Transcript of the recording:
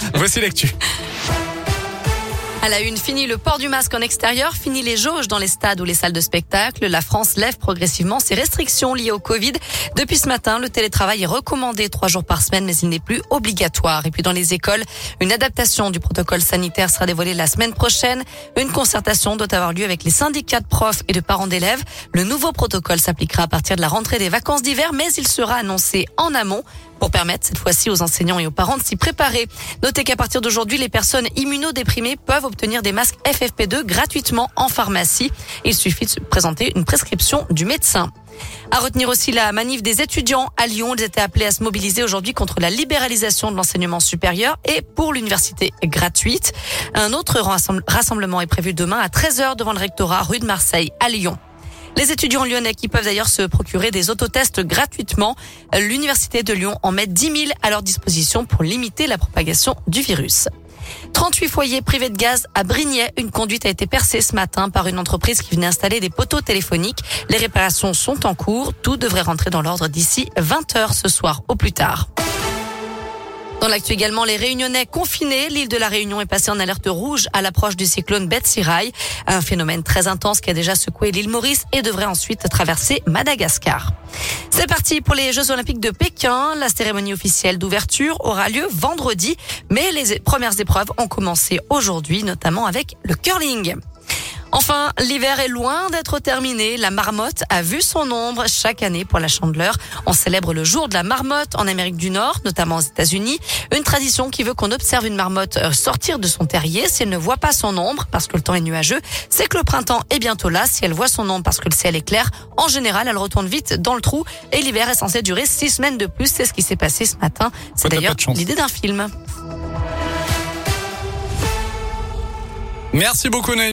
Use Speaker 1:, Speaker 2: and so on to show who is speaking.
Speaker 1: Voici l'actu.
Speaker 2: À la une, fini le port du masque en extérieur, fini les jauges dans les stades ou les salles de spectacle. La France lève progressivement ses restrictions liées au Covid. Depuis ce matin, le télétravail est recommandé trois jours par semaine, mais il n'est plus obligatoire. Et puis dans les écoles, une adaptation du protocole sanitaire sera dévoilée la semaine prochaine. Une concertation doit avoir lieu avec les syndicats de profs et de parents d'élèves. Le nouveau protocole s'appliquera à partir de la rentrée des vacances d'hiver, mais il sera annoncé en amont pour permettre cette fois-ci aux enseignants et aux parents de s'y préparer. Notez qu'à partir d'aujourd'hui, les personnes immunodéprimées peuvent obtenir des masques FFP2 gratuitement en pharmacie. Il suffit de présenter une prescription du médecin. À retenir aussi la manif des étudiants à Lyon. Ils étaient appelés à se mobiliser aujourd'hui contre la libéralisation de l'enseignement supérieur et pour l'université gratuite. Un autre rassemblement est prévu demain à 13h devant le rectorat rue de Marseille à Lyon. Les étudiants lyonnais qui peuvent d'ailleurs se procurer des autotests gratuitement. L'université de Lyon en met 10 000 à leur disposition pour limiter la propagation du virus. 38 foyers privés de gaz à Brignais. Une conduite a été percée ce matin par une entreprise qui venait installer des poteaux téléphoniques. Les réparations sont en cours. Tout devrait rentrer dans l'ordre d'ici 20 heures ce soir au plus tard. Dans l'actu également, les Réunionnais confinés. L'île de la Réunion est passée en alerte rouge à l'approche du cyclone Betsirai, un phénomène très intense qui a déjà secoué l'île Maurice et devrait ensuite traverser Madagascar. C'est parti pour les Jeux Olympiques de Pékin. La cérémonie officielle d'ouverture aura lieu vendredi, mais les premières épreuves ont commencé aujourd'hui, notamment avec le curling. Enfin, l'hiver est loin d'être terminé. La marmotte a vu son ombre chaque année pour la chandeleur. On célèbre le jour de la marmotte en Amérique du Nord, notamment aux États-Unis. Une tradition qui veut qu'on observe une marmotte euh, sortir de son terrier si elle ne voit pas son ombre parce que le temps est nuageux. C'est que le printemps est bientôt là. Si elle voit son ombre parce que le ciel est clair, en général, elle retourne vite dans le trou et l'hiver est censé durer six semaines de plus. C'est ce qui s'est passé ce matin. C'est d'ailleurs l'idée d'un film.
Speaker 1: Merci beaucoup,